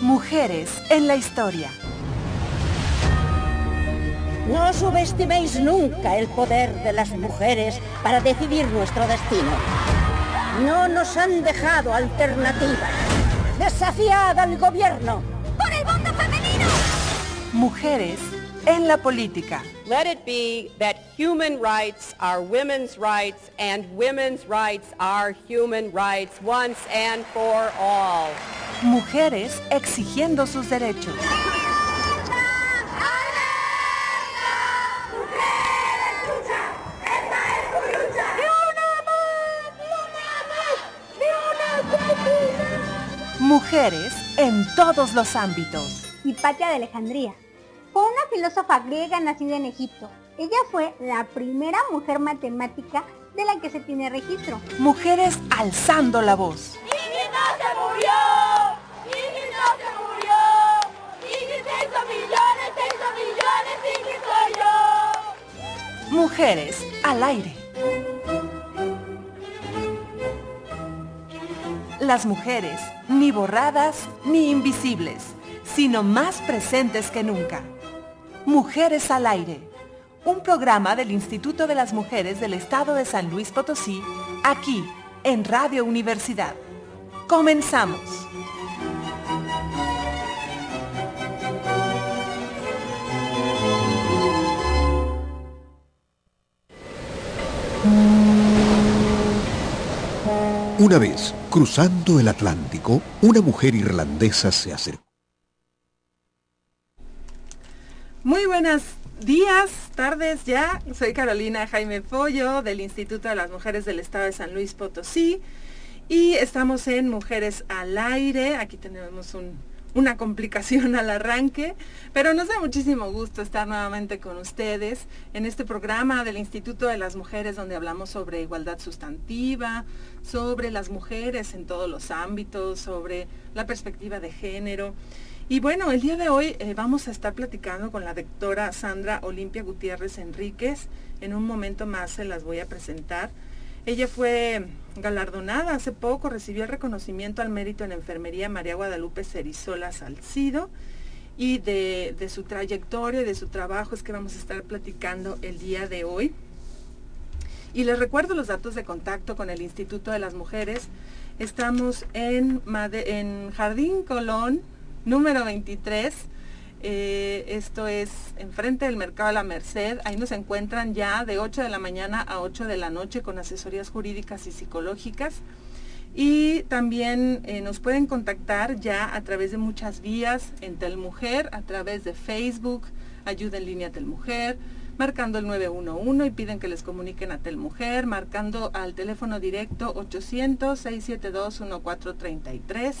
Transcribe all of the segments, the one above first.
Mujeres en la historia. No subestiméis nunca el poder de las mujeres para decidir nuestro destino. No nos han dejado alternativas. Desafiad al gobierno. ¡Por el voto femenino! Mujeres en la política. Let it be that human rights are women's rights and women's rights are human rights once and for all. Mujeres exigiendo sus derechos. Mujeres en todos los ámbitos. Hipatia de Alejandría. Fue una filósofa griega nacida en Egipto. Ella fue la primera mujer matemática de la que se tiene registro. Mujeres alzando la voz. ¡Ingrid no se murió! ¡Ingrid no se murió! ¡Ingrid se hizo millones, se hizo millones! ¡Ingrid soy yo! Mujeres al aire. Las mujeres, ni borradas ni invisibles, sino más presentes que nunca. Mujeres al aire, un programa del Instituto de las Mujeres del Estado de San Luis Potosí, aquí en Radio Universidad. Comenzamos. Una vez, cruzando el Atlántico, una mujer irlandesa se acercó. Muy buenos días, tardes ya. Soy Carolina Jaime Pollo del Instituto de las Mujeres del Estado de San Luis Potosí y estamos en Mujeres al Aire. Aquí tenemos un, una complicación al arranque, pero nos da muchísimo gusto estar nuevamente con ustedes en este programa del Instituto de las Mujeres donde hablamos sobre igualdad sustantiva, sobre las mujeres en todos los ámbitos, sobre la perspectiva de género. Y bueno, el día de hoy eh, vamos a estar platicando con la doctora Sandra Olimpia Gutiérrez Enríquez. En un momento más se las voy a presentar. Ella fue galardonada hace poco, recibió el reconocimiento al mérito en enfermería María Guadalupe Cerizola Salcido y de, su trayectoria y de su trabajo es que vamos a estar platicando el día de hoy. Y les recuerdo los datos de contacto con el Instituto de las Mujeres. Estamos en, en Jardín Colón, número 23. Eh, esto es enfrente del Mercado de la Merced. Ahí nos encuentran ya de 8 de la mañana a 8 de la noche con asesorías jurídicas y psicológicas. Y también eh, nos pueden contactar ya a través de muchas vías en Telmujer, a través de Facebook, Ayuda en línea Telmujer, marcando el 911 y piden que les comuniquen a Telmujer, marcando al teléfono directo 800-672-1433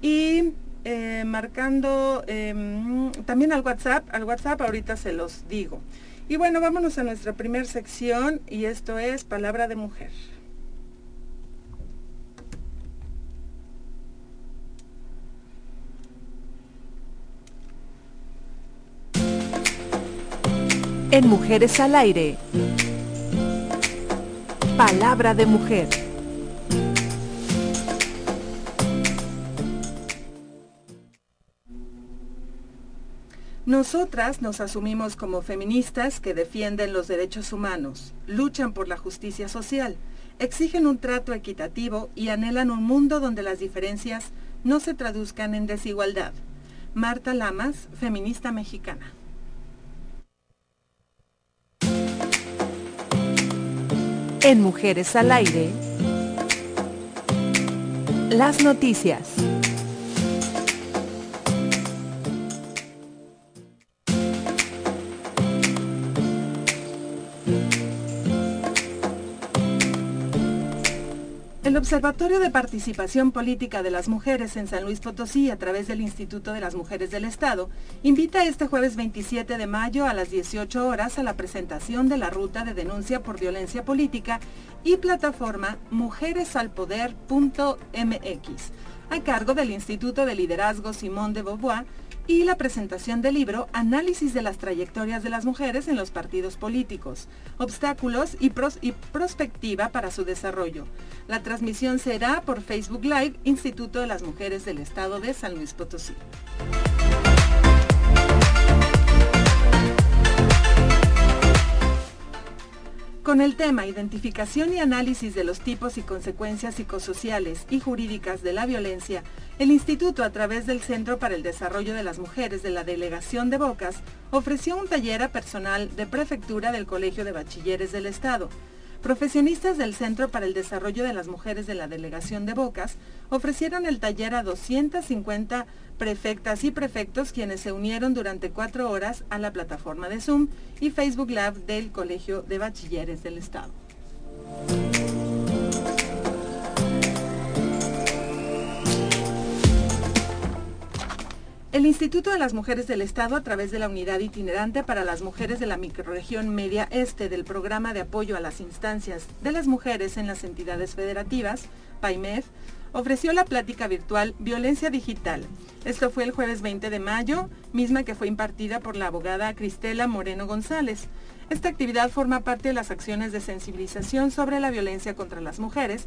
y eh, marcando em, también al WhatsApp, al WhatsApp ahorita se los digo. Y bueno, vámonos a nuestra primera sección y esto es Palabra de Mujer. En Mujeres al Aire. Palabra de Mujer. Nosotras nos asumimos como feministas que defienden los derechos humanos, luchan por la justicia social, exigen un trato equitativo y anhelan un mundo donde las diferencias no se traduzcan en desigualdad. Marta Lamas, feminista mexicana. En Mujeres al Aire, las noticias. El Observatorio de Participación Política de las Mujeres en San Luis Potosí, a través del Instituto de las Mujeres del Estado, invita este jueves 27 de mayo a las 18 horas a la presentación de la ruta de denuncia por violencia política y plataforma mujeresalpoder.mx, a cargo del Instituto de Liderazgo Simón de Beauvoir, y la presentación del libro Análisis de las trayectorias de las mujeres en los partidos políticos, obstáculos y, y prospectiva para su desarrollo. La transmisión será por Facebook Live, Instituto de las Mujeres del Estado de San Luis Potosí. Con el tema Identificación y análisis de los tipos y consecuencias psicosociales y jurídicas de la violencia, el Instituto, a través del Centro para el Desarrollo de las Mujeres de la Delegación de Bocas, ofreció un taller a personal de prefectura del Colegio de Bachilleres del Estado. Profesionistas del Centro para el Desarrollo de las Mujeres de la Delegación de Bocas ofrecieron el taller a 250 prefectas y prefectos quienes se unieron durante cuatro horas a la plataforma de Zoom y Facebook Lab del Colegio de Bachilleres del Estado. El Instituto de las Mujeres del Estado, a través de la Unidad Itinerante para las Mujeres de la Microrregión Media Este del Programa de Apoyo a las Instancias de las Mujeres en las Entidades Federativas, PAIMEF, ofreció la plática virtual Violencia Digital. Esto fue el jueves 20 de mayo, misma que fue impartida por la abogada Cristela Moreno González. Esta actividad forma parte de las acciones de sensibilización sobre la violencia contra las mujeres,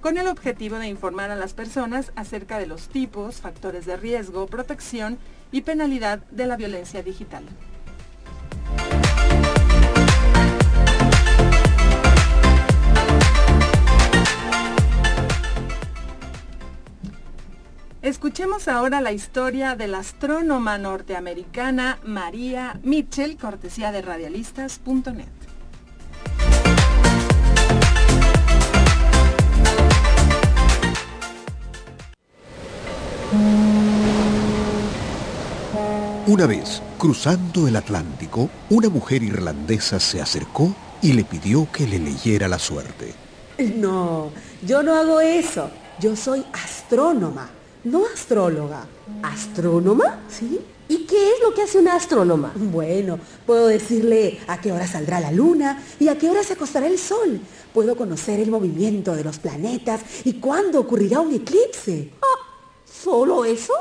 con el objetivo de informar a las personas acerca de los tipos, factores de riesgo, protección y penalidad de la violencia digital. Escuchemos ahora la historia de la astrónoma norteamericana María Mitchell, cortesía de radialistas.net. Una vez, cruzando el Atlántico, una mujer irlandesa se acercó y le pidió que le leyera la suerte. No, yo no hago eso. Yo soy astrónoma no astróloga. ¿Astrónoma? ¿Sí? ¿Y qué es lo que hace una astrónoma? Bueno, puedo decirle a qué hora saldrá la luna y a qué hora se acostará el sol. Puedo conocer el movimiento de los planetas y cuándo ocurrirá un eclipse. Ah, ¿Solo eso?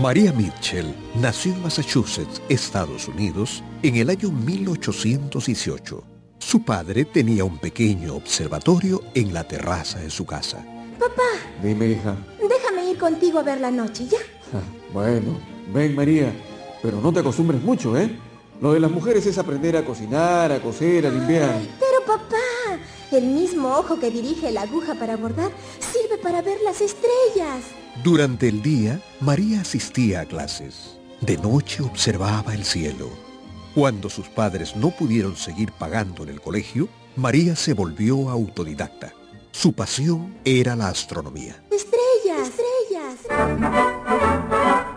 María Mitchell nació en Massachusetts, Estados Unidos, en el año 1818. Su padre tenía un pequeño observatorio en la terraza de su casa. Papá. Dime, hija. Déjame ir contigo a ver la noche, ¿ya? Ah, bueno, ven, María. Pero no te acostumbres mucho, ¿eh? Lo de las mujeres es aprender a cocinar, a coser, a limpiar. Pero papá, el mismo ojo que dirige la aguja para bordar sirve para ver las estrellas. Durante el día, María asistía a clases. De noche observaba el cielo. Cuando sus padres no pudieron seguir pagando en el colegio, María se volvió autodidacta. Su pasión era la astronomía. Estrellas, estrellas.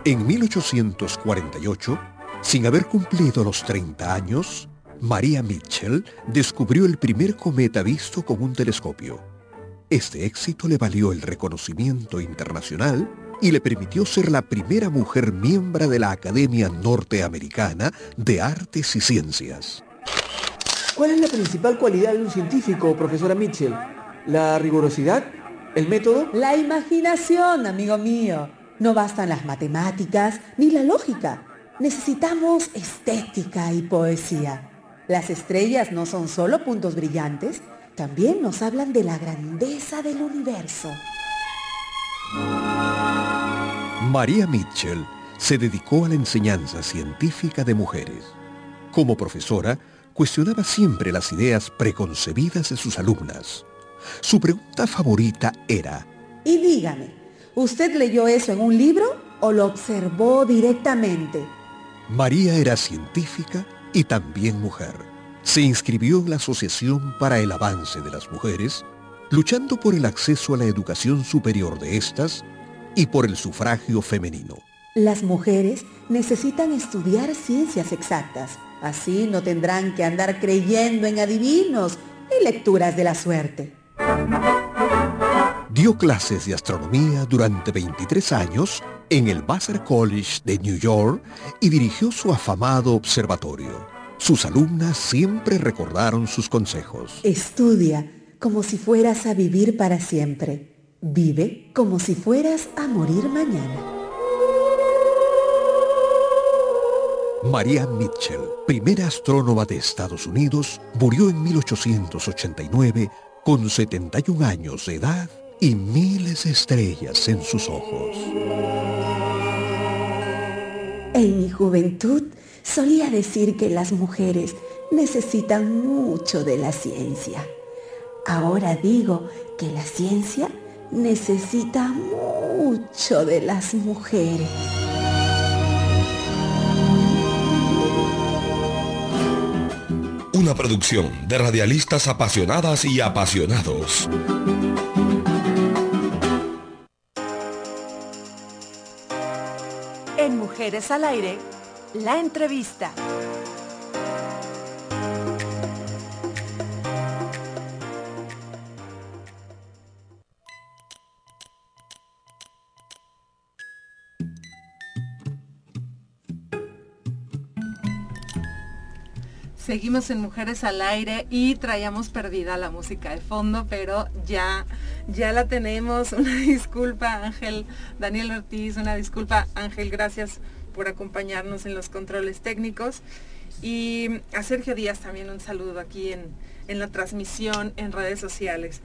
En 1848, sin haber cumplido los 30 años, María Mitchell descubrió el primer cometa visto con un telescopio. Este éxito le valió el reconocimiento internacional y le permitió ser la primera mujer miembro de la Academia Norteamericana de Artes y Ciencias. ¿Cuál es la principal cualidad de un científico, profesora Mitchell? ¿La rigurosidad? ¿El método? La imaginación, amigo mío. No bastan las matemáticas ni la lógica. Necesitamos estética y poesía. Las estrellas no son solo puntos brillantes, también nos hablan de la grandeza del universo. María Mitchell se dedicó a la enseñanza científica de mujeres. Como profesora, cuestionaba siempre las ideas preconcebidas de sus alumnas. Su pregunta favorita era, Y dígame, ¿usted leyó eso en un libro o lo observó directamente? María era científica y también mujer. Se inscribió en la Asociación para el Avance de las Mujeres, luchando por el acceso a la educación superior de estas y por el sufragio femenino. Las mujeres necesitan estudiar ciencias exactas. Así no tendrán que andar creyendo en adivinos y lecturas de la suerte. Dio clases de astronomía durante 23 años en el Vassar College de New York y dirigió su afamado observatorio. Sus alumnas siempre recordaron sus consejos. Estudia como si fueras a vivir para siempre. Vive como si fueras a morir mañana. María Mitchell, primera astrónoma de Estados Unidos, murió en 1889 con 71 años de edad y miles de estrellas en sus ojos. En mi juventud solía decir que las mujeres necesitan mucho de la ciencia. Ahora digo que la ciencia necesita mucho de las mujeres. Una producción de radialistas apasionadas y apasionados. En Mujeres al Aire, la entrevista. Seguimos en Mujeres al Aire y traíamos perdida la música de fondo, pero ya, ya la tenemos. Una disculpa, Ángel, Daniel Ortiz, una disculpa, Ángel, gracias por acompañarnos en los controles técnicos. Y a Sergio Díaz también un saludo aquí en, en la transmisión en redes sociales.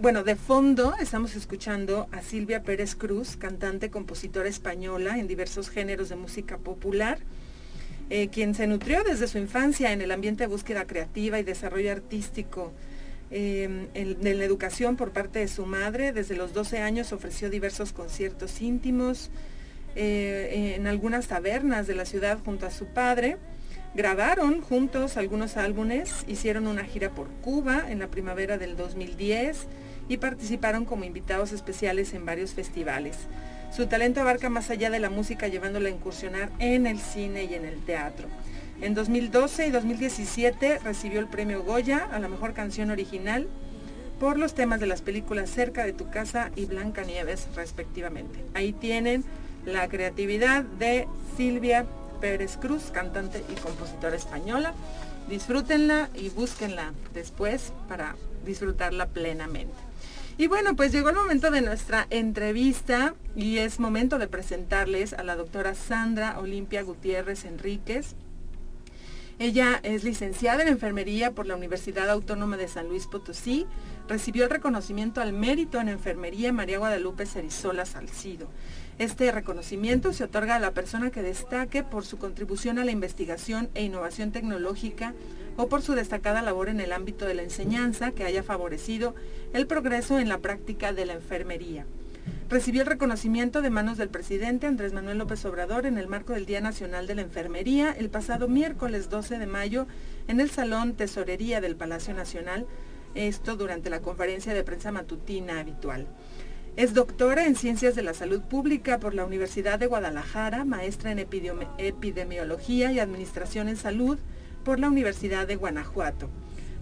Bueno, de fondo estamos escuchando a Silvia Pérez Cruz, cantante, compositora española en diversos géneros de música popular eh, quien se nutrió desde su infancia en el ambiente de búsqueda creativa y desarrollo artístico. Eh, en, la educación por parte de su madre, desde los 12 años ofreció diversos conciertos íntimos eh, en algunas tabernas de la ciudad junto a su padre. Grabaron juntos algunos álbumes, hicieron una gira por Cuba en la primavera del 2010 y participaron como invitados especiales en varios festivales. Su talento abarca más allá de la música, llevándola a incursionar en el cine y en el teatro. En 2012 y 2017 recibió el premio Goya a la mejor canción original por los temas de las películas Cerca de tu casa y Blanca Nieves, respectivamente. Ahí tienen la creatividad de Silvia Pérez Cruz, cantante y compositora española. Disfrútenla y búsquenla después para disfrutarla plenamente. Y bueno, pues llegó el momento de nuestra entrevista y es momento de presentarles a la doctora Sandra Olimpia Gutiérrez Enríquez. Ella es licenciada en enfermería por la Universidad Autónoma de San Luis Potosí. Recibió el reconocimiento al mérito en enfermería María Guadalupe Cerizola Salcido. Este reconocimiento se otorga a la persona que destaque por su contribución a la investigación e innovación tecnológica o por su destacada labor en el ámbito de la enseñanza que haya favorecido el progreso en la práctica de la enfermería. Recibió el reconocimiento de manos del presidente Andrés Manuel López Obrador en el marco del Día Nacional de la Enfermería el pasado miércoles 12 de mayo en el Salón Tesorería del Palacio Nacional, esto durante la conferencia de prensa matutina habitual. Es doctora en Ciencias de la Salud Pública por la Universidad de Guadalajara, maestra en Epidemiología y Administración en Salud por la Universidad de Guanajuato.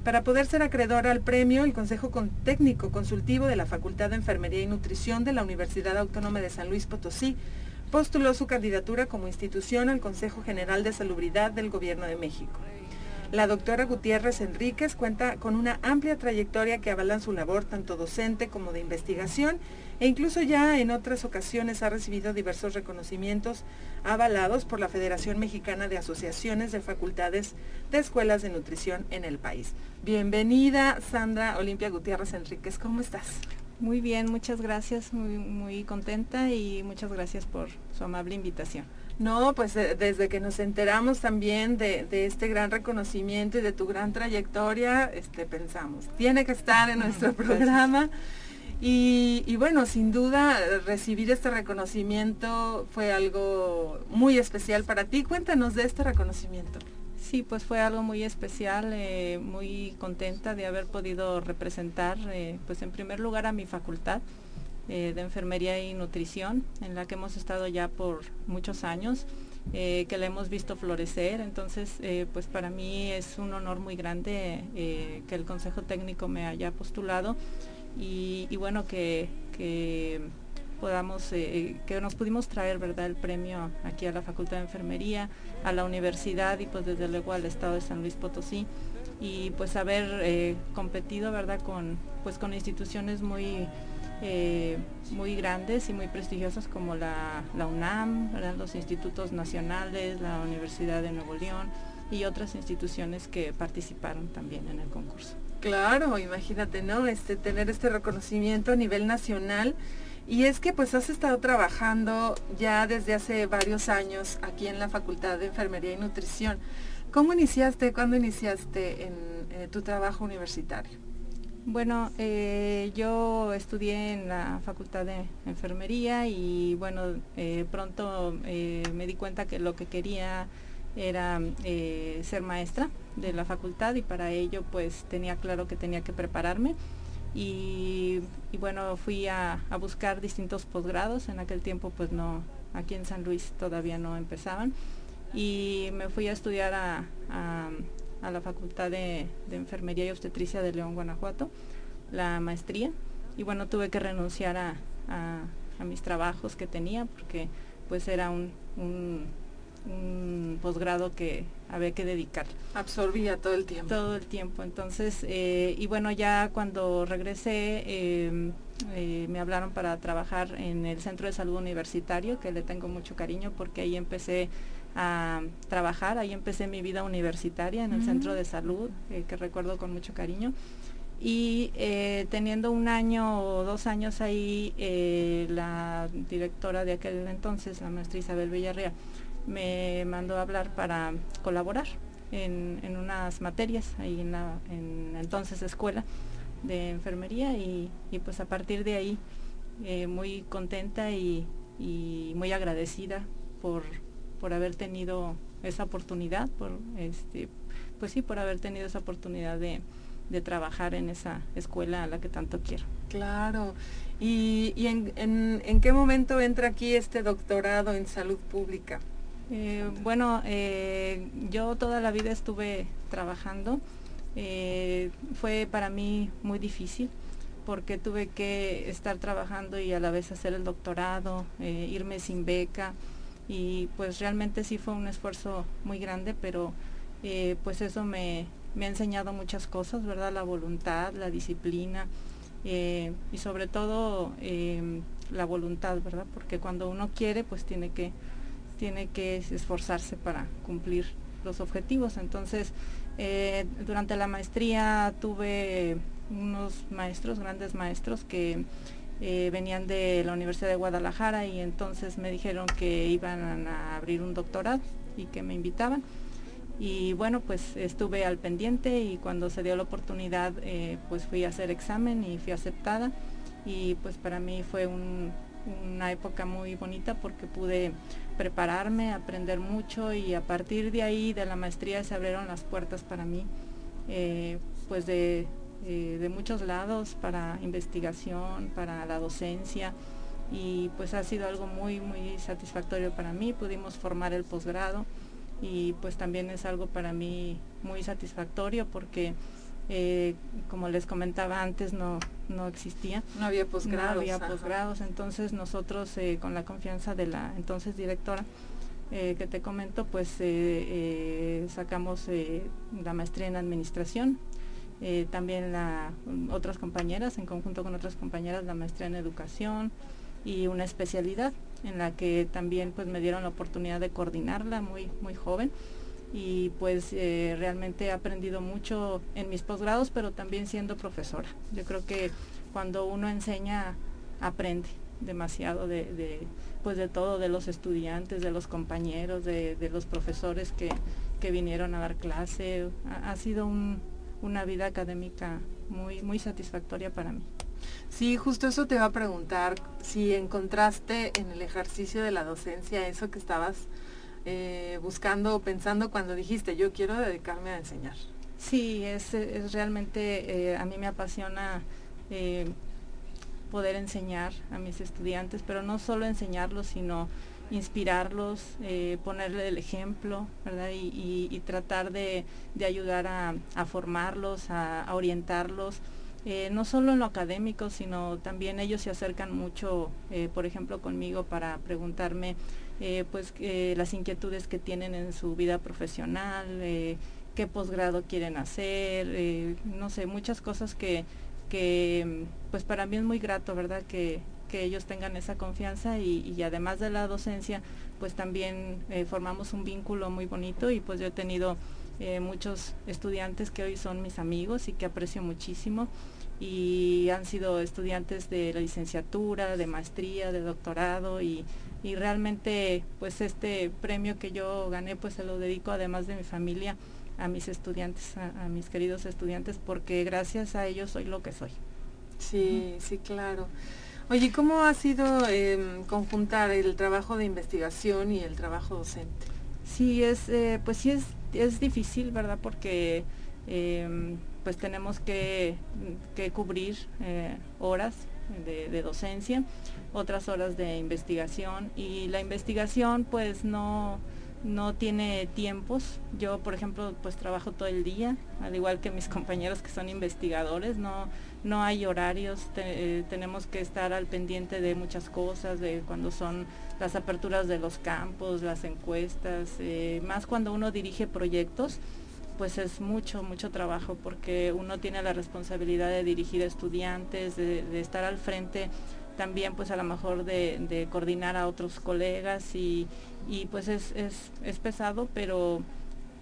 Para poder ser acreedora al premio, el Consejo Técnico Consultivo de la Facultad de Enfermería y Nutrición de la Universidad Autónoma de San Luis Potosí postuló su candidatura como institución al Consejo General de Salubridad del Gobierno de México. La doctora Gutiérrez Enríquez cuenta con una amplia trayectoria que avalan su labor tanto docente como de investigación e incluso ya en otras ocasiones ha recibido diversos reconocimientos avalados por la Federación Mexicana de Asociaciones de Facultades de Escuelas de Nutrición en el país. Bienvenida, Sandra Olimpia Gutiérrez Enríquez, ¿cómo estás? Muy bien, muchas gracias, muy, muy contenta y muchas gracias por su amable invitación. No, pues desde que nos enteramos también de, de, este gran reconocimiento y de tu gran trayectoria, este, pensamos, tiene que estar en nuestro programa. Y, bueno, sin duda recibir este reconocimiento fue algo muy especial para ti. Cuéntanos de este reconocimiento. Sí, pues fue algo muy especial, eh, muy contenta de haber podido representar, eh, pues en primer lugar a mi facultad eh, de Enfermería y Nutrición, en la que hemos estado ya por muchos años, que la hemos visto florecer. Entonces, pues para mí es un honor muy grande que el Consejo Técnico me haya postulado y, bueno, que, podamos, eh, que nos pudimos traer, ¿verdad?, el premio aquí a la Facultad de Enfermería, a la universidad y pues desde luego al Estado de San Luis Potosí y pues haber eh, competido, ¿verdad?, con, pues con instituciones muy muy grandes y muy prestigiosas como la, UNAM, los institutos nacionales, la Universidad de Nuevo León y otras instituciones que participaron también en el concurso. Claro, imagínate, ¿no? Este, tener este reconocimiento a nivel nacional. Y es que pues has estado trabajando ya desde hace varios años aquí en la Facultad de Enfermería y Nutrición. ¿Cómo iniciaste, cuándo iniciaste en, eh, tu trabajo universitario? Bueno, eh, yo estudié en la Facultad de Enfermería y bueno, eh, pronto me di cuenta que lo que quería era ser maestra de la facultad y para ello pues tenía claro que tenía que prepararme. Y, bueno, fui a, buscar distintos posgrados, en aquel tiempo pues no, aquí en San Luis todavía no empezaban. Y me fui a estudiar a, la Facultad de, Enfermería y Obstetricia de León, Guanajuato, la maestría. Y bueno, tuve que renunciar a, mis trabajos que tenía porque pues era un un posgrado que había que dedicar. Absorbía todo el tiempo. Todo el tiempo. Entonces, eh, y bueno, ya cuando regresé, em, eh, me hablaron para trabajar en el Centro de Salud Universitario, que le tengo mucho cariño porque ahí empecé a trabajar, ahí empecé mi vida universitaria en el Centro de Salud, eh, que recuerdo con mucho cariño. Y teniendo un año o dos años ahí, la directora de aquel entonces, la maestra Isabel Villarreal, me mandó a hablar para colaborar en, unas materias ahí en la entonces escuela de enfermería y, pues a partir de ahí eh, muy contenta y, muy agradecida por, por haber tenido esa oportunidad, por este, pues sí, por haber tenido esa oportunidad de, trabajar en esa escuela a la que tanto quiero. Claro. ¿Y, en, en, qué momento entra aquí este doctorado en salud pública? Eh, bueno, eh, yo toda la vida estuve trabajando. Eh, fue para mí muy difícil porque tuve que estar trabajando y a la vez hacer el doctorado, irme sin beca y pues realmente sí fue un esfuerzo muy grande, pero pues eso me, me, ha enseñado muchas cosas, ¿verdad? La voluntad, la disciplina y sobre todo la voluntad, ¿verdad? Porque cuando uno quiere pues tiene que tiene que esforzarse para cumplir los objetivos. Entonces, eh, durante la maestría tuve unos maestros, grandes maestros que eh, venían de la Universidad de Guadalajara y entonces me dijeron que iban a abrir un doctorado y que me invitaban. Y bueno, pues estuve al pendiente y cuando se dio la oportunidad, eh, pues fui a hacer examen y fui aceptada. Y pues para mí fue una época muy bonita porque pude prepararme, aprender mucho y a partir de ahí, de la maestría, se abrieron las puertas para mí, eh, pues de, eh, de, muchos lados, para investigación, para la docencia y pues ha sido algo muy, muy satisfactorio para mí. Pudimos formar el posgrado y pues también es algo para mí muy satisfactorio porque eh, como les comentaba antes, no, no existía. No había posgrados. No había posgrados, entonces nosotros eh, con la confianza de la entonces directora eh, que te comento, pues sacamos la maestría en administración, también la, otras compañeras, en conjunto con otras compañeras, la maestría en educación y una especialidad en la que también pues me dieron la oportunidad de coordinarla muy, muy joven y pues eh, realmente he aprendido mucho en mis posgrados, pero también siendo profesora. Yo creo que cuando uno enseña, aprende demasiado de, pues de todo, de los estudiantes, de los compañeros, de, los profesores que, vinieron a dar clase. Ha, sido una vida académica muy, muy satisfactoria para mí. Sí, justo eso te va a preguntar, si encontraste en el ejercicio de la docencia eso que estabas eh, buscando o pensando cuando dijiste yo quiero dedicarme a enseñar? Sí, es, realmente, eh, a mí me apasiona eh, poder enseñar a mis estudiantes, pero no solo enseñarlos, sino inspirarlos, ponerle el ejemplo, ¿verdad? Y, tratar de, ayudar a, formarlos, a, orientarlos. no solo en lo académico, sino también ellos se acercan mucho, por ejemplo, conmigo para preguntarme eh, pues eh, las inquietudes que tienen en su vida profesional, eh, qué posgrado quieren hacer, no sé, muchas cosas que que pues para mí es muy grato, ¿verdad? Que, que ellos tengan esa confianza y, además de la docencia, pues también formamos un vínculo muy bonito y pues yo he tenido muchos estudiantes que hoy son mis amigos y que aprecio muchísimo y han sido estudiantes de la licenciatura, de maestría, de doctorado y, realmente pues este premio que yo gané pues se lo dedico además de mi familia a mis estudiantes, a, mis queridos estudiantes, porque gracias a ellos soy lo que soy. Sí, sí, claro. Oye, ¿cómo ha sido em, conjuntar el trabajo de investigación y el trabajo docente? Sí, es, eh, pues sí es, es difícil, ¿verdad? Porque em, pues tenemos que, cubrir eh, horas de, docencia, otras horas de investigación. Y la investigación pues no, no tiene tiempos. Yo, por ejemplo, pues trabajo todo el día, al igual que mis compañeros que son investigadores, no, no hay horarios, eh, tenemos que estar al pendiente de muchas cosas, de cuando son las aperturas de los campos, las encuestas, eh, más cuando uno dirige proyectos pues es mucho, mucho trabajo porque uno tiene la responsabilidad de dirigir estudiantes, de, estar al frente también pues a lo mejor de, coordinar a otros colegas y, pues es, pesado, pero,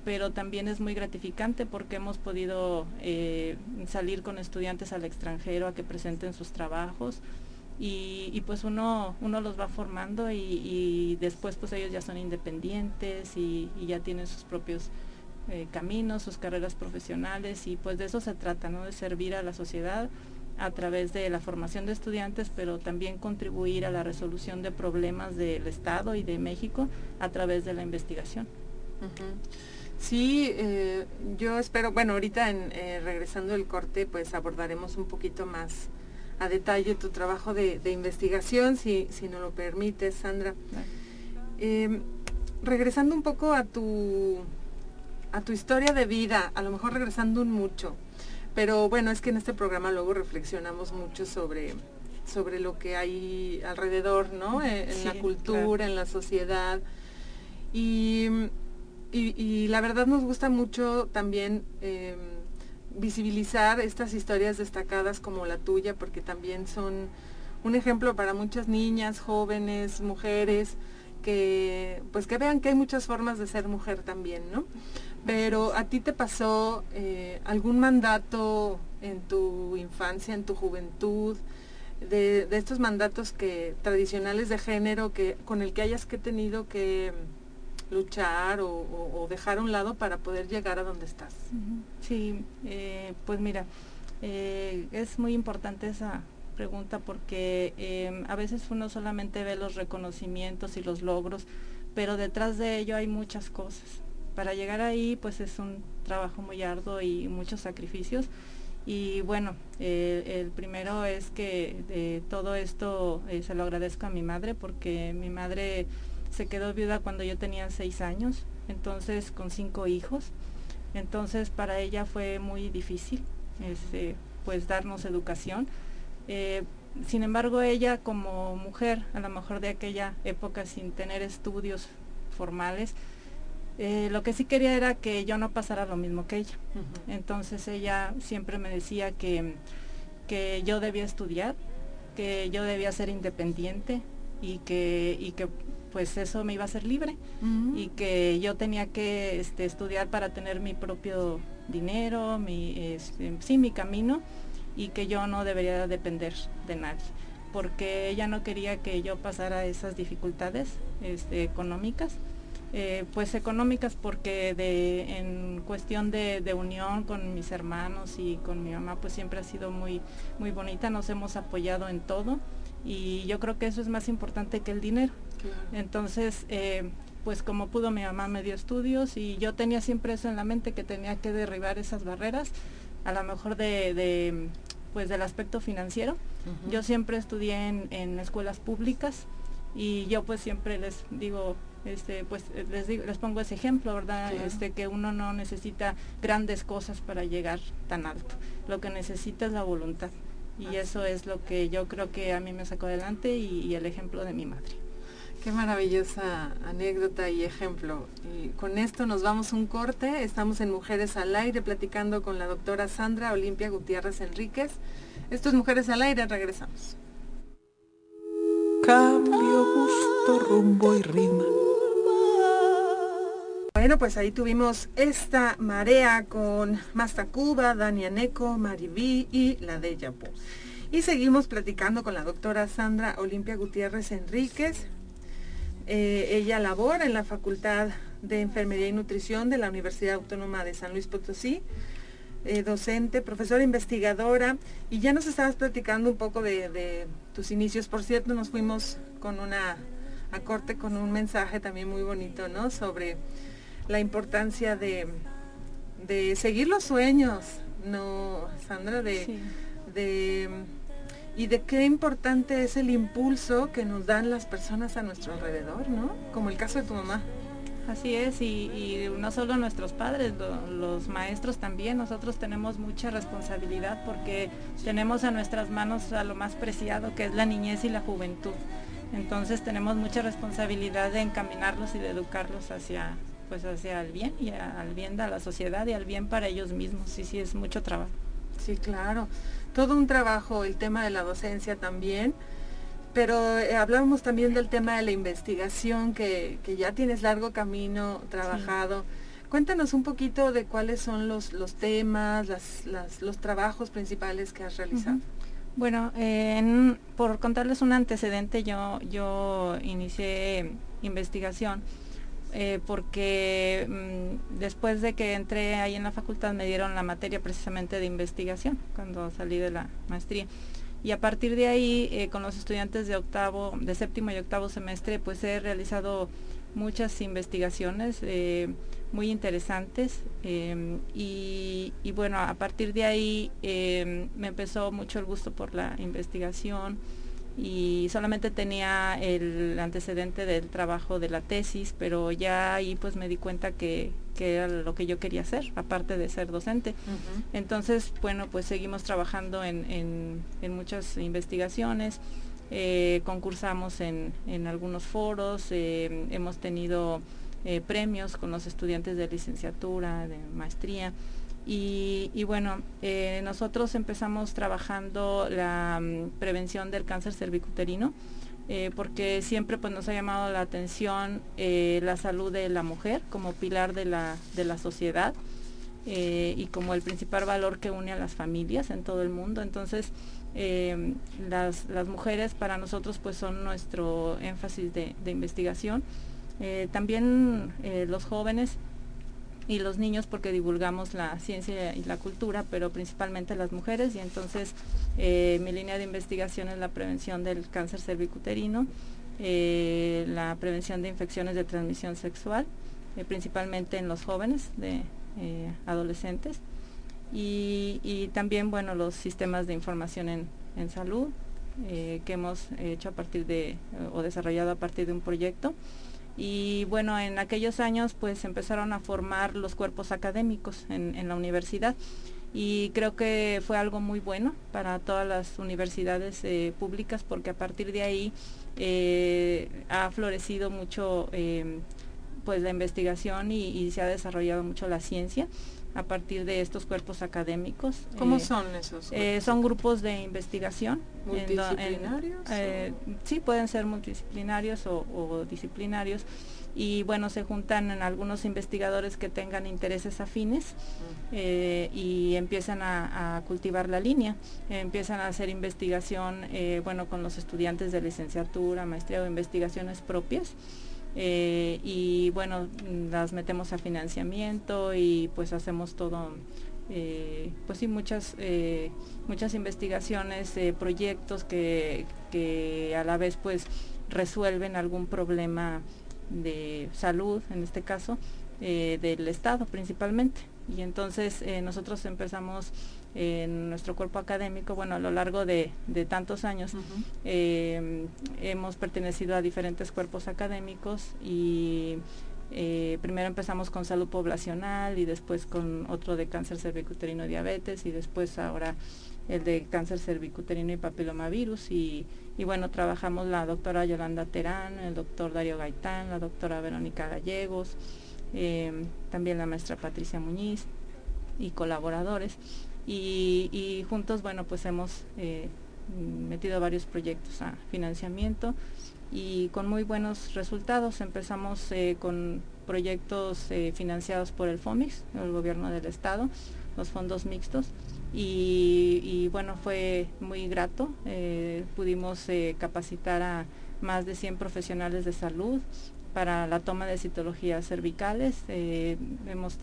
pero también es muy gratificante porque hemos podido eh, salir con estudiantes al extranjero a que presenten sus trabajos. Y, pues uno, uno los va formando y, después pues ellos ya son independientes y, y ya tienen sus propios eh, caminos, sus carreras profesionales y pues de eso se trata, ¿no? De servir a la sociedad a través de la formación de estudiantes, pero también contribuir a la resolución de problemas del Estado y de México a través de la investigación. Sí, eh, yo espero, bueno, ahorita en, eh, regresando del corte, pues abordaremos un poquito más a detalle tu trabajo de, investigación, si, si nos lo permites, Sandra. Em, regresando un poco a tu a tu historia de vida, a lo mejor regresando un mucho. Pero bueno, es que en este programa luego reflexionamos mucho sobre, sobre lo que hay alrededor, ¿no? Eh, en, la cultura, en la sociedad. Y, la verdad nos gusta mucho también em, visibilizar estas historias destacadas como la tuya, porque también son un ejemplo para muchas niñas, jóvenes, mujeres, que pues que vean que hay muchas formas de ser mujer también, ¿no? Pero a ti te pasó eh, algún mandato en tu infancia, en tu juventud, de, estos mandatos que tradicionales de género que con el que hayas que tenido que luchar o, dejar a un lado para poder llegar a donde estás. Sí, eh, pues mira, eh, es muy importante esa pregunta porque em, a veces uno solamente ve los reconocimientos y los logros, pero detrás de ello hay muchas cosas para llegar ahí pues es un trabajo muy arduo y muchos sacrificios. Y bueno, eh, el primero es que de todo esto eh, se lo agradezco a mi madre porque mi madre se quedó viuda cuando yo tenía seis años, entonces con cinco hijos. Entonces para ella fue muy difícil este, pues darnos educación. Eh, sin embargo, ella como mujer, a lo mejor de aquella época sin tener estudios formales, eh, lo que sí quería era que yo no pasara lo mismo que ella. Entonces ella siempre me decía que, que yo debía estudiar, que yo debía ser independiente y que, y que pues eso me iba a hacer libre. Y que yo tenía que este, estudiar para tener mi propio dinero, mi, este, sí, mi camino y que yo no debería depender de nadie. Porque ella no quería que yo pasara esas dificultades este, económicas eh, pues económicas porque de, en cuestión de, unión con mis hermanos y con mi mamá pues siempre ha sido muy, muy bonita, nos hemos apoyado en todo y yo creo que eso es más importante que el dinero. Entonces, eh, pues como pudo mi mamá me dio estudios y yo tenía siempre eso en la mente que tenía que derribar esas barreras, a lo mejor de, pues del aspecto financiero. Yo siempre estudié en, en escuelas públicas y yo pues siempre les digo este, pues eh, les, les pongo ese ejemplo, ¿verdad? Este, que uno no necesita grandes cosas para llegar tan alto. Lo que necesita es la voluntad. Y eso es lo que yo creo que a mí me sacó adelante y, el ejemplo de mi madre. Qué maravillosa anécdota y ejemplo. Y con esto nos vamos un corte. Estamos en Mujeres al Aire platicando con la doctora Sandra Olimpia Gutiérrez Enríquez. Esto es Mujeres al Aire, regresamos. Cambio, gusto, rumbo y rima. Bueno, pues ahí tuvimos esta marea con Cuba, Dania Neco, Mariví y la de Yapo. Y seguimos platicando con la doctora Sandra Olimpia Gutiérrez Enríquez. Eh, ella labora en la Facultad de Enfermería y Nutrición de la Universidad Autónoma de San Luis Potosí, eh, docente, profesora investigadora, y ya nos estabas platicando un poco de, tus inicios. Por cierto, nos fuimos con una acorte con un mensaje también muy bonito, ¿no? Sobre la importancia de, de seguir los sueños, ¿no, Sandra? De, de, y de qué importante es el impulso que nos dan las personas a nuestro alrededor, ¿no? Como el caso de tu mamá. Así es, y, no solo nuestros padres, los maestros también, nosotros tenemos mucha responsabilidad porque tenemos a nuestras manos a lo más preciado que es la niñez y la juventud. Entonces tenemos mucha responsabilidad de encaminarlos y de educarlos hacia, pues hacia el bien y al bien de la sociedad y al bien para ellos mismos. Y sí, es mucho trabajo. Sí, claro. Todo un trabajo, el tema de la docencia también pero eh, hablábamos también del tema de la investigación, que, ya tienes largo camino trabajado. Cuéntanos un poquito de cuáles son los, los temas, los trabajos principales que has realizado. Bueno, por contarles un antecedente, yo, yo inicié investigación eh, porque mm, después de que entré ahí en la facultad me dieron la materia precisamente de investigación cuando salí de la maestría. Y a partir de ahí eh, con los estudiantes de octavo, de séptimo y octavo semestre, pues he realizado muchas investigaciones eh, muy interesantes em, y, bueno, a partir de ahí em, me empezó mucho el gusto por la investigación y solamente tenía el antecedente del trabajo de la tesis, pero ya ahí pues me di cuenta que, que era lo que yo quería hacer, aparte de ser docente. Entonces, bueno, pues seguimos trabajando en, muchas investigaciones, eh, concursamos en, algunos foros, eh, hemos tenido eh, premios con los estudiantes de licenciatura, de maestría. Y, bueno, nosotros empezamos trabajando la mm, prevención del cáncer cervicuterino eh, porque siempre pues, nos ha llamado la atención eh, la salud de la mujer como pilar de la, sociedad eh, y como el principal valor que une a las familias en todo el mundo. Entonces, las, mujeres para nosotros pues son nuestro énfasis de investigación. también los jóvenes y los niños porque divulgamos la ciencia y la cultura, pero principalmente las mujeres y entonces eh, mi línea de investigación es la prevención del cáncer cervicuterino, eh, la prevención de infecciones de transmisión sexual, eh, principalmente en los jóvenes de adolescentes y, también bueno los sistemas de información en, en salud que hemos hecho a partir de o desarrollado a partir de un proyecto y bueno, en aquellos años pues empezaron a formar los cuerpos académicos en, la universidad. Y creo que fue algo muy bueno para todas las universidades eh, públicas porque a partir de ahí eh, ha florecido mucho eh, pues la investigación y, se ha desarrollado mucho la ciencia a partir de estos cuerpos académicos. ¿Cómo son esos? son grupos de investigación. ¿Multidisciplinarios? sí, pueden ser multidisciplinarios o, disciplinarios y bueno, se juntan en algunos investigadores que tengan intereses afines y empiezan a, cultivar la línea, empiezan a hacer investigación, bueno, con los estudiantes de licenciatura, maestría o investigaciones propias. Eh, y bueno, las metemos a financiamiento y pues hacemos todo, eh, pues sí, muchas, eh, muchas investigaciones, proyectos que, que, a la vez pues resuelven algún problema de salud, en este caso, del Estado principalmente. Y entonces nosotros empezamos en nuestro cuerpo académico, bueno, a lo largo de, tantos años eh, hemos pertenecido a diferentes cuerpos académicos y eh, primero empezamos con salud poblacional y después con otro de cáncer cervicuterino y diabetes y después ahora el de cáncer cervicuterino y papilomavirus y, y bueno, trabajamos la doctora Yolanda Terán, el doctor Darío Gaitán, la doctora Verónica Gallegos, eh, también la maestra Patricia Muñiz y colaboradores. Y, juntos, bueno, pues hemos metido varios proyectos a financiamiento y con muy buenos resultados. Empezamos con proyectos financiados por el FOMIX, el gobierno del estado, los fondos mixtos, y, bueno, fue muy grato. Eh, pudimos eh, capacitar a más de 100 profesionales de salud para la toma de citologías cervicales. Eh, hemos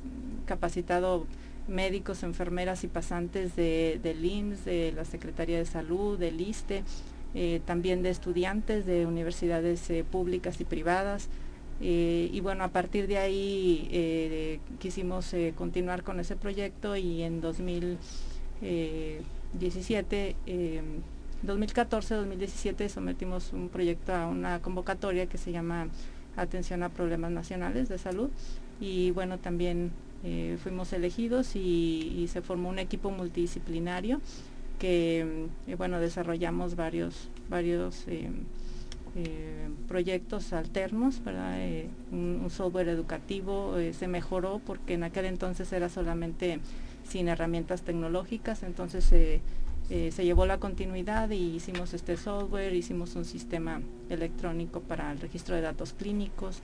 capacitado médicos, enfermeras y pasantes de, del IMSS, de la Secretaría de Salud, del ISTE, también de estudiantes de universidades públicas y privadas. Eh, y bueno, a partir de ahí eh, quisimos eh, continuar con ese proyecto y en 2017, 2014-2017 sometimos un proyecto a una convocatoria que se llama Atención a Problemas Nacionales de Salud y bueno, también fuimos elegidos y, se formó un equipo multidisciplinario que bueno, desarrollamos varios, varios eh, proyectos alternos, para eh, un, software educativo eh, se mejoró porque en aquel entonces era solamente sin herramientas tecnológicas, entonces se llevó la continuidad y hicimos este software, hicimos un sistema electrónico para el registro de datos clínicos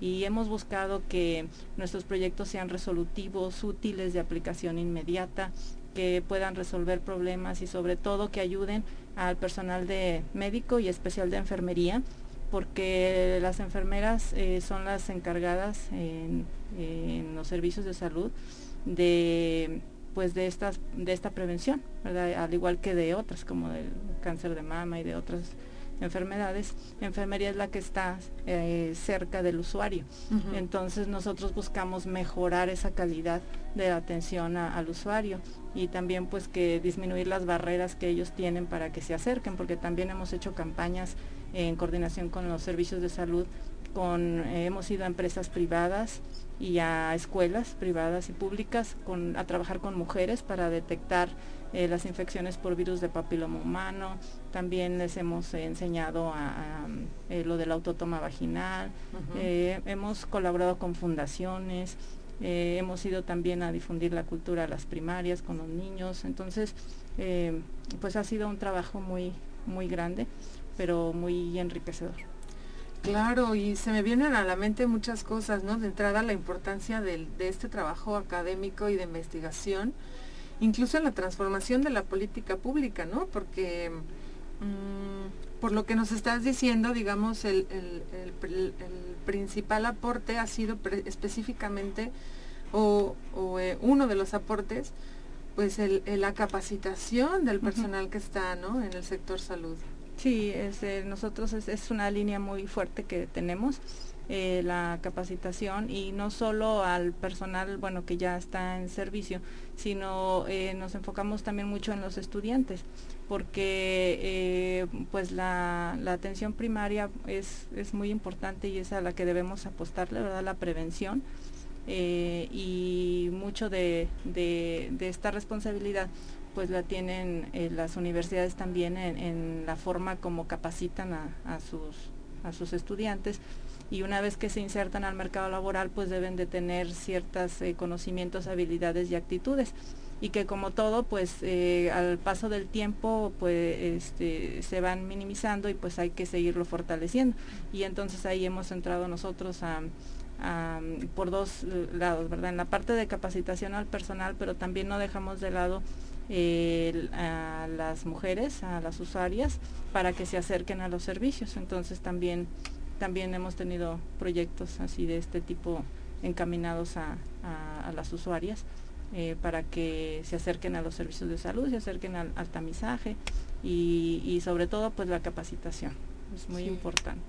y hemos buscado que nuestros proyectos sean resolutivos, útiles de aplicación inmediata, que puedan resolver problemas y sobre todo que ayuden al personal de médico y especial de enfermería, porque las enfermeras eh, son las encargadas en, los servicios de salud de pues de estas de esta prevención, al igual que de otras como del cáncer de mama y de otras enfermedades, enfermería es la que está eh, cerca del usuario. Entonces nosotros buscamos mejorar esa calidad de atención al usuario y también pues que disminuir las barreras que ellos tienen para que se acerquen, porque también hemos hecho campañas en coordinación con los servicios de salud, con, eh, hemos ido a empresas privadas y a escuelas privadas y públicas con, a trabajar con mujeres para detectar eh, las infecciones por virus de papiloma humano, también les hemos enseñado a, eh, lo del autotoma vaginal, hemos colaborado con fundaciones, eh, hemos ido también a difundir la cultura a las primarias con los niños, entonces eh, pues ha sido un trabajo muy, muy grande, pero muy enriquecedor. Claro, y se me vienen a la mente muchas cosas, ¿no? De entrada la importancia de este trabajo académico y de investigación, incluso en la transformación de la política pública, ¿no? Porque por lo que nos estás diciendo, digamos, el, principal aporte ha sido específicamente, o, eh, uno de los aportes, pues la capacitación del personal que está ¿no? en el sector salud. Sí, es, eh, nosotros es, una línea muy fuerte que tenemos, eh, la capacitación, y no solo al personal, bueno, que ya está en servicio, sino nos enfocamos también mucho en los estudiantes porque eh, pues la, atención primaria es, muy importante y es a la que debemos apostarle, ¿verdad? La prevención eh, y mucho de, esta responsabilidad pues la tienen eh, las universidades también en, la forma como capacitan a, sus, a sus estudiantes y una vez que se insertan al mercado laboral pues deben de tener ciertos conocimientos, habilidades y actitudes y que como todo pues eh, al paso del tiempo pues este, se van minimizando y pues hay que seguirlo fortaleciendo. Y entonces ahí hemos entrado nosotros a, por dos lados verdad en la parte de capacitación al personal pero también no dejamos de lado a las mujeres a las usuarias para que se acerquen a los servicios. Entonces también también hemos tenido proyectos así de este tipo encaminados a las usuarias eh, para que se acerquen a los servicios de salud, se acerquen al, tamizaje y, sobre todo pues la capacitación. Es muy importante.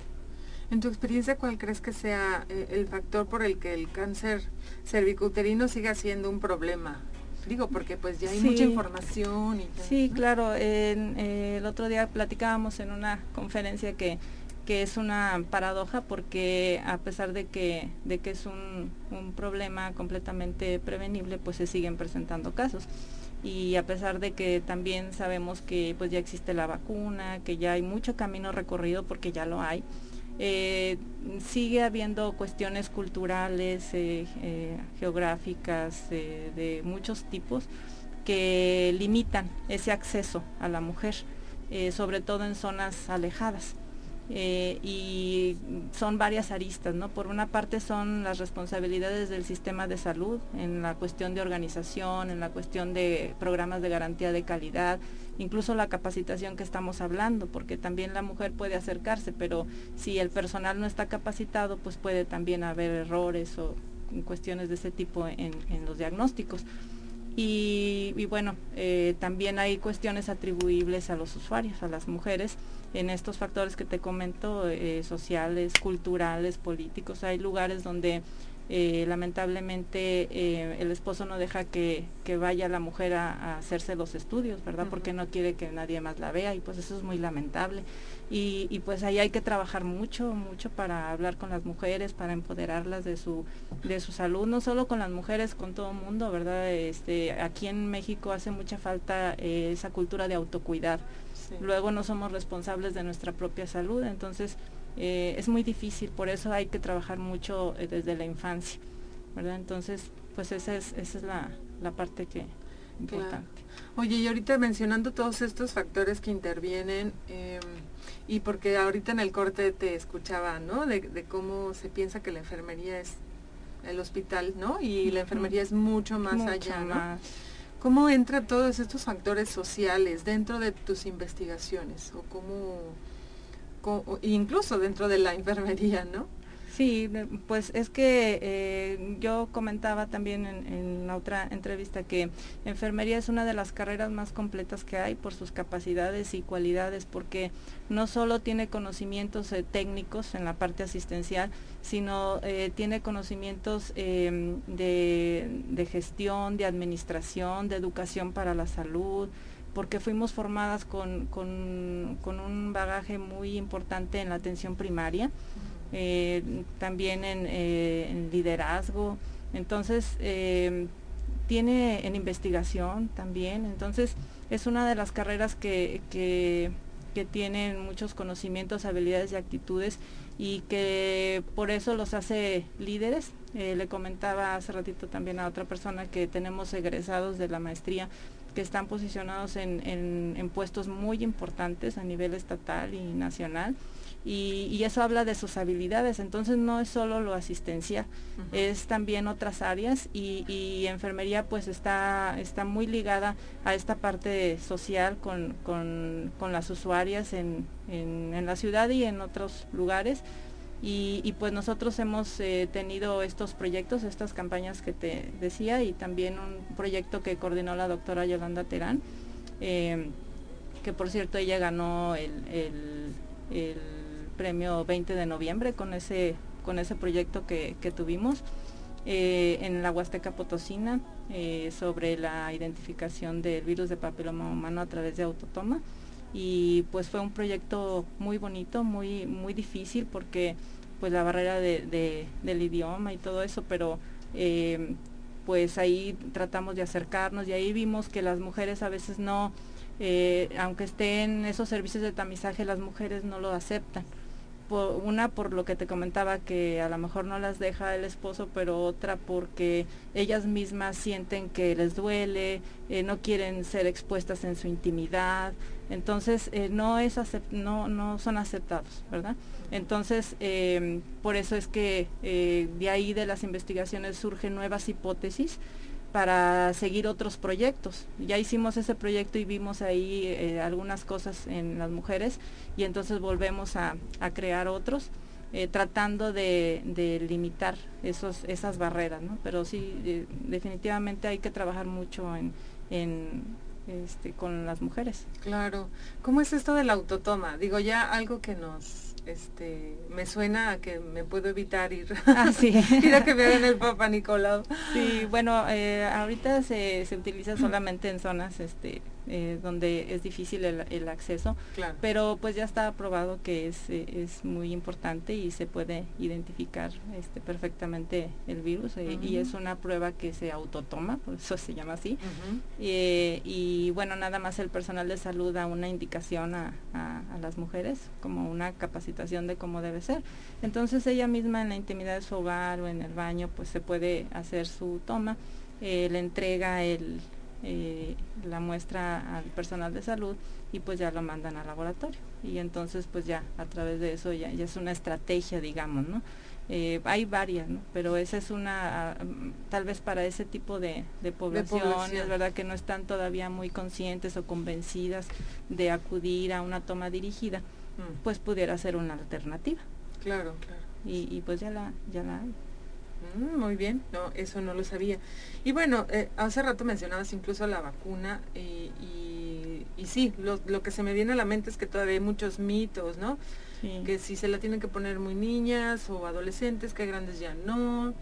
En tu experiencia, ¿cuál crees que sea eh, el factor por el que el cáncer cervicouterino siga siendo un problema? Digo, porque pues ya hay mucha información. Y sí, claro. el otro día platicábamos en una conferencia que que es una paradoja porque a pesar de que, de que es un, problema completamente prevenible, pues se siguen presentando casos. Y a pesar de que también sabemos que pues ya existe la vacuna, que ya hay mucho camino recorrido porque ya lo hay, eh, sigue habiendo cuestiones culturales, eh, eh, geográficas, de muchos tipos, que limitan ese acceso a la mujer, sobre todo en zonas alejadas. Eh, y son varias aristas, ¿no? Por una parte son las responsabilidades del sistema de salud en la cuestión de organización, en la cuestión de programas de garantía de calidad, incluso la capacitación que estamos hablando, porque también la mujer puede acercarse, pero si el personal no está capacitado, pues puede también haber errores o cuestiones de ese tipo en los diagnósticos. Y, bueno, eh, también hay cuestiones atribuibles a los usuarios, a las mujeres, en estos factores que te comento, eh, sociales, culturales, políticos. Hay lugares donde eh, lamentablemente eh, el esposo no deja que, vaya la mujer a, hacerse los estudios, ¿verdad? Porque no quiere que nadie más la vea y pues eso es muy lamentable. Y, pues ahí hay que trabajar mucho, mucho para hablar con las mujeres, para empoderarlas de su, de su salud, no solo con las mujeres, con todo el mundo, ¿verdad? Este, aquí en México hace mucha falta eh, esa cultura de autocuidar. Luego no somos responsables de nuestra propia salud, entonces eh, es muy difícil, por eso hay que trabajar mucho eh, desde la infancia, ¿verdad? Entonces, pues esa es, esa es la, parte que importante. Oye, y ahorita mencionando todos estos factores que intervienen, em, y porque ahorita en el corte te escuchaba, ¿no? De, cómo se piensa que la enfermería es el hospital, ¿no? Y la enfermería es mucho más allá, ¿no? ¿Cómo entra todos estos factores sociales dentro de tus investigaciones? ¿O cómo incluso dentro de la enfermería, ¿no? Sí, pues es que eh, yo comentaba también en, otra entrevista que enfermería es una de las carreras más completas que hay por sus capacidades y cualidades, porque no solo tiene conocimientos eh, técnicos en la parte asistencial, sino eh, tiene conocimientos em, de, de gestión, de administración, de educación para la salud, porque fuimos formadas con, un bagaje muy importante en la atención primaria, eh, también eh, en, liderazgo, entonces eh, tiene en investigación también, entonces es una de las carreras que, que, tienen muchos conocimientos, habilidades y actitudes y que por eso los hace líderes. le comentaba hace ratito también a otra persona que tenemos egresados de la maestría que están posicionados en, puestos muy importantes a nivel estatal y nacional. Y, eso habla de sus habilidades, entonces no es solo lo asistencial, es también otras áreas y, enfermería pues está, está muy ligada a esta parte social con, las usuarias en, en la ciudad y en otros lugares. Y, pues nosotros hemos eh, tenido estos proyectos, estas campañas que te decía y también un proyecto que coordinó la doctora Yolanda Terán, em, que por cierto ella ganó el, premio 20 de noviembre con ese, con ese proyecto que, tuvimos eh, en la Huasteca Potosina eh, sobre la identificación del virus de papiloma humano a través de autotoma. Y pues fue un proyecto muy bonito, muy, muy difícil porque pues la barrera de, del idioma y todo eso, pero eh, pues ahí tratamos de acercarnos y ahí vimos que las mujeres a veces no, eh, aunque estén esos servicios de tamizaje, las mujeres no lo aceptan una por lo que te comentaba que a lo mejor no las deja el esposo, pero otra porque ellas mismas sienten que les duele, eh, no quieren ser expuestas en su intimidad, entonces eh, no, es no, no son aceptados, ¿verdad? Entonces, em, por eso es que eh, de ahí de las investigaciones surgen nuevas hipótesis para seguir otros proyectos. Ya hicimos ese proyecto y vimos ahí eh, algunas cosas en las mujeres y entonces volvemos a, crear otros. Eh, tratando de, limitar esos, esas barreras, ¿no? Pero sí, eh, definitivamente hay que trabajar mucho en, este, con las mujeres. Claro. ¿Cómo es esto de la autotoma? Digo, ya algo que nos este, me suena a que me puedo evitar ir, ah, sí. ir a que me hagan el Papa Nicolau. Sí, bueno, eh, ahorita se, se utiliza solamente en zonas este, eh, donde es difícil el, acceso, pero pues ya está aprobado que es, eh, es, muy importante y se puede identificar este, perfectamente el virus eh, y es una prueba que se autotoma, por eso se llama así. y bueno, nada más el personal de salud da una indicación a, las mujeres como una capacitación de cómo debe ser. Entonces ella misma en la intimidad de su hogar o en el baño pues se puede hacer su toma, le entrega el, eh, la muestra al personal de salud y pues ya lo mandan al laboratorio. Y entonces pues ya a través de eso ya, ya es una estrategia, digamos, ¿no? Eh, hay varias, ¿no? pero esa es una, ah, mm, tal vez para ese tipo de, de población, es verdad que no están todavía muy conscientes o convencidas de acudir a una toma dirigida, Mm. pues pudiera ser una alternativa. Claro, claro. Y, y pues ya la, ya la hay. Mm, muy bien, no, eso no lo sabía. Y bueno, eh, hace rato mencionabas incluso la vacuna y, y sí, lo, lo que se me viene a la mente es que todavía hay muchos mitos, ¿no? Sí. Que si se la tienen que poner muy niñas o adolescentes, que grandes ya no,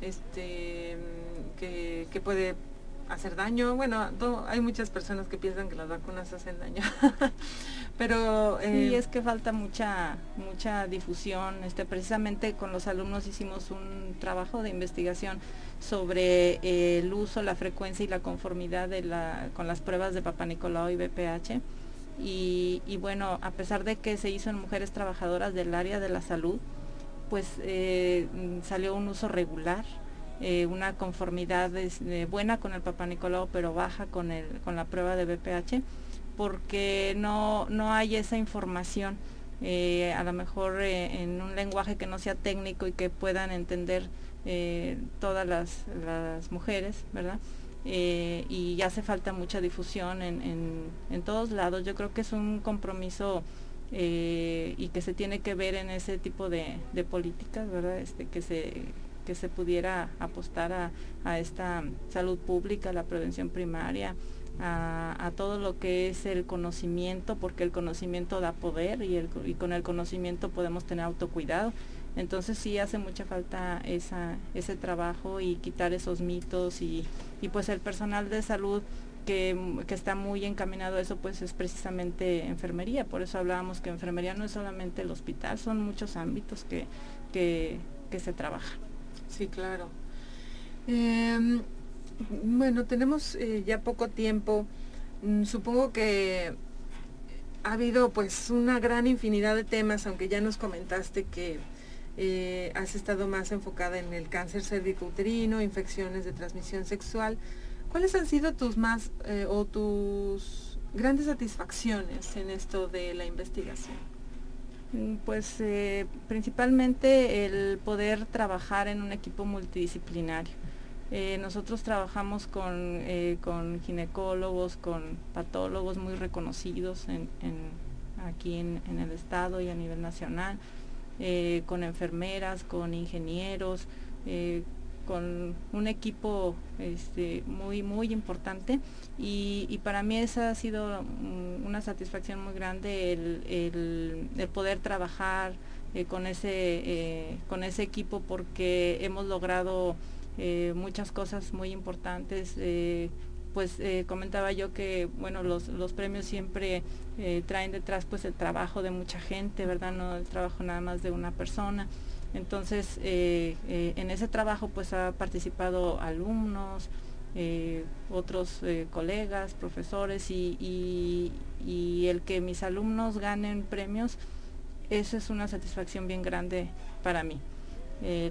este, mm, que, que puede hacer daño. Bueno, hay muchas personas que piensan que las vacunas hacen daño. Pero Sí, eh, es que falta mucha mucha difusión. Este, precisamente con los alumnos hicimos un trabajo de investigación sobre eh, el uso, la frecuencia y la conformidad de la, con las pruebas de Papa Nicolau y BPH. Y, y bueno, a pesar de que se hizo en mujeres trabajadoras del área de la salud, pues eh, salió un uso regular, eh, una conformidad es- eh, buena con el Papa Nicolau, pero baja con, el, con la prueba de BPH, porque no, no hay esa información, eh, a lo mejor eh, en un lenguaje que no sea técnico y que puedan entender todas las, las mujeres, ¿verdad? Y hace falta mucha difusión en, en- todos lados. Yo creo que es un compromiso y que se tiene que ver en ese tipo de, de políticas, ¿verdad? Este, que se que se pudiera apostar a, esta salud pública, la prevención primaria, a, todo lo que es el conocimiento, porque el conocimiento da poder y, con el conocimiento podemos tener autocuidado. Entonces sí hace mucha falta ese trabajo y quitar esos mitos y, pues el personal de salud que, está muy encaminado a eso pues es precisamente enfermería. Por eso hablábamos que enfermería no es solamente el hospital, son muchos ámbitos que, que se trabajan. Sí, claro. Em, bueno, tenemos eh, ya poco tiempo. Mm, supongo que ha habido pues una gran infinidad de temas, aunque ya nos comentaste que eh, has estado más enfocada en el cáncer cérvico-uterino, infecciones de transmisión sexual. ¿Cuáles han sido tus más eh, o tus grandes satisfacciones en esto de la investigación? Mm, Pues eh, principalmente el poder trabajar en un equipo multidisciplinario. Eh, nosotros trabajamos con, eh, con ginecólogos, con patólogos muy reconocidos en, en- aquí en, el estado y a nivel nacional, con enfermeras, con ingenieros, con un equipo este, muy, muy importante y, para mí esa ha sido una satisfacción muy grande el, el- poder trabajar eh, con, ese, eh, con ese equipo porque hemos logrado eh, muchas cosas muy importantes. pues comentaba yo que bueno los, los premios siempre traen detrás pues el trabajo de mucha gente, ¿verdad? No el trabajo nada más de una persona. Entonces, eh, eh, en ese trabajo pues ha participado alumnos, eh, otros colegas, profesores y, el que mis alumnos ganen premios, eso es una satisfacción bien grande para mí.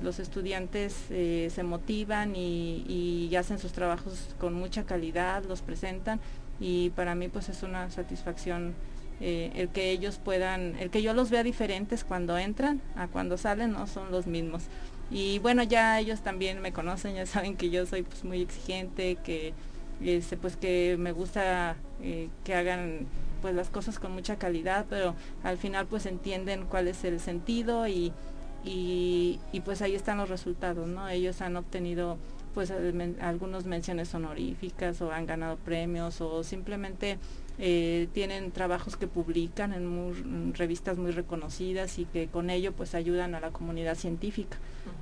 Los estudiantes se motivan y, y hacen sus trabajos con mucha calidad, los presentan y para mí pues es una satisfacción eh, el que ellos puedan, el que yo los vea diferentes cuando entran a cuando salen, no son los mismos. Y bueno, ya ellos también me conocen, ya saben que yo soy pues muy exigente, que este, pues que me gusta eh, que hagan pues las cosas con mucha calidad, pero al final pues entienden cuál es el sentido y, y, y, pues ahí están los resultados, ¿no? Ellos han obtenido pues algunos menciones honoríficas o han ganado premios o simplemente eh, tienen trabajos que publican en, muy- en revistas muy reconocidas y que con ello pues ayudan a la comunidad científica.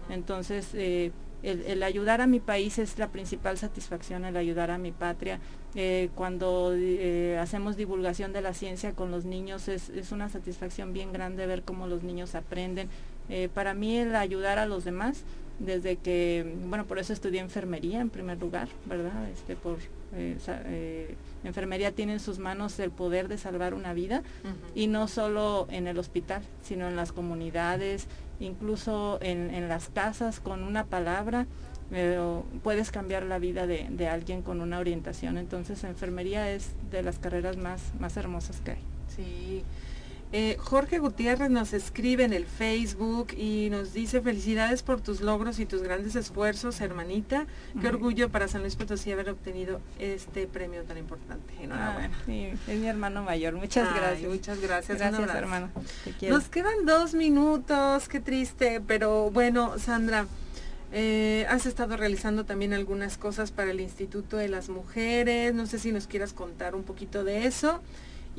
Entonces, eh, el, el ayudar a mi país es la principal satisfacción, el ayudar a mi patria. Eh, cuando eh, hacemos divulgación de la ciencia con los niños es, es una satisfacción bien grande ver cómo los niños aprenden. Eh, para mí el ayudar a los demás, desde que, bueno, por eso estudié enfermería en primer lugar, ¿verdad? Este, por eh, eh, enfermería tiene en sus manos el poder de salvar una vida y no solo en el hospital, sino en las comunidades, incluso en, en las casas con una palabra pero puedes cambiar la vida de, de, alguien con una orientación. Entonces enfermería es de las carreras más, más hermosas que hay. Sí. Eh, Jorge Gutiérrez nos escribe en el Facebook y nos dice felicidades por tus logros y tus grandes esfuerzos, hermanita. Qué orgullo para San Luis Potosí haber obtenido este premio tan importante. Enhorabuena. Ah, sí, es mi hermano mayor. Muchas gracias. Muchas gracias. Gracias, hermano. Nos quedan dos minutos, qué triste, pero bueno, Sandra. Eh, has estado realizando también algunas cosas para el Instituto de las Mujeres. No sé si nos quieras contar un poquito de eso.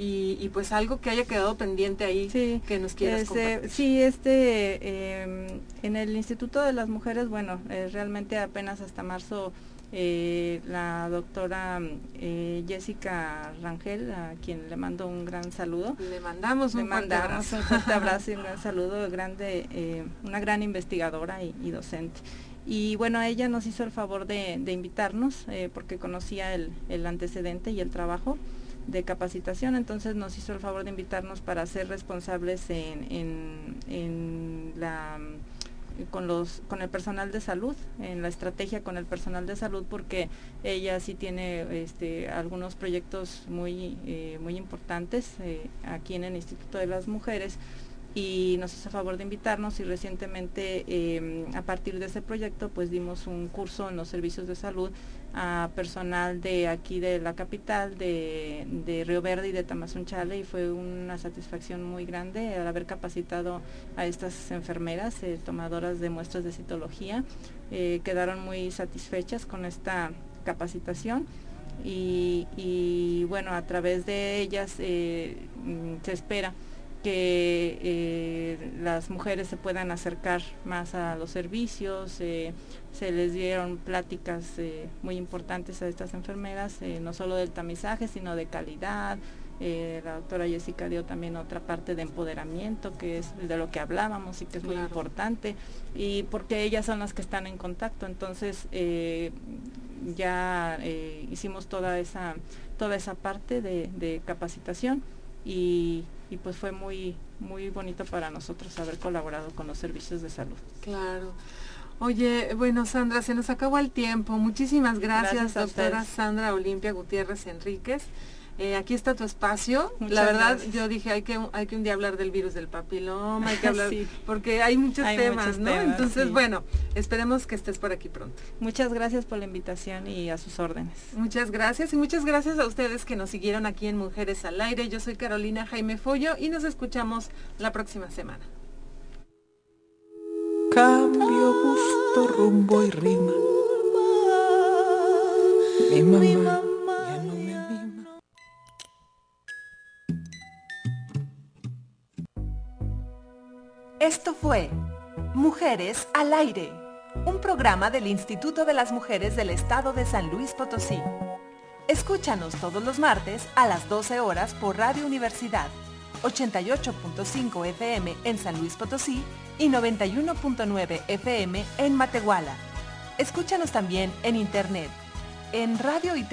Y, pues algo que haya quedado pendiente ahí que nos quieras este, Sí, este, em, en el Instituto de las Mujeres, bueno, eh, realmente apenas hasta marzo eh, la doctora eh, Jessica Rangel, a quien le mando un gran saludo. Le mandamos un, fuerte abrazo. un fuerte abrazo y un gran saludo, grande, una gran investigadora y, docente. Y bueno, ella nos hizo el favor de, invitarnos porque conocía el, el antecedente y el trabajo de capacitación, entonces nos hizo el favor de invitarnos para ser responsables en, en, la con los con el personal de salud en la estrategia con el personal de salud porque ella sí tiene este, algunos proyectos muy eh, muy importantes eh, aquí en el Instituto de las Mujeres y nos hizo favor de invitarnos y recientemente em, a partir de ese proyecto pues dimos un curso en los servicios de salud a personal de aquí de la capital, de, Río Verde y de Tamazunchale y fue una satisfacción muy grande al haber capacitado a estas enfermeras eh, tomadoras de muestras de citología. Eh, quedaron muy satisfechas con esta capacitación y, bueno, a través de ellas eh, mm, se espera que las mujeres se puedan acercar más a los servicios, se les dieron pláticas eh, muy importantes a estas enfermeras, no solo del tamizaje, sino de calidad. la doctora Jessica dio también otra parte de empoderamiento, que es de lo que hablábamos y que es muy importante, y porque ellas son las que están en contacto, entonces ya hicimos toda esa, toda esa parte de capacitación y, pues fue muy, muy bonito para nosotros haber colaborado con los servicios de salud. Claro. Oye, bueno, Sandra, se nos acabó el tiempo. Muchísimas gracias, doctora Sandra Olimpia Gutiérrez Enríquez. Eh, aquí está tu espacio. la verdad, yo dije, hay que, hay que un día hablar del virus del papiloma, hay que hablar, porque hay muchos temas, ¿no? Entonces, bueno, esperemos que estés por aquí pronto. Muchas gracias por la invitación y a sus órdenes. Muchas gracias y muchas gracias a ustedes que nos siguieron aquí en Mujeres al Aire. Yo soy Carolina Jaime Follo y nos escuchamos la próxima semana. Cambio, gusto, rumbo y rima. Mi mamá Esto fue Mujeres al Aire, un programa del Instituto de las Mujeres del Estado de San Luis Potosí. Escúchanos todos los martes a las 12 horas por Radio Universidad, 88.5 FM en San Luis Potosí y 91.9 FM en Matehuala. Escúchanos también en internet en radio y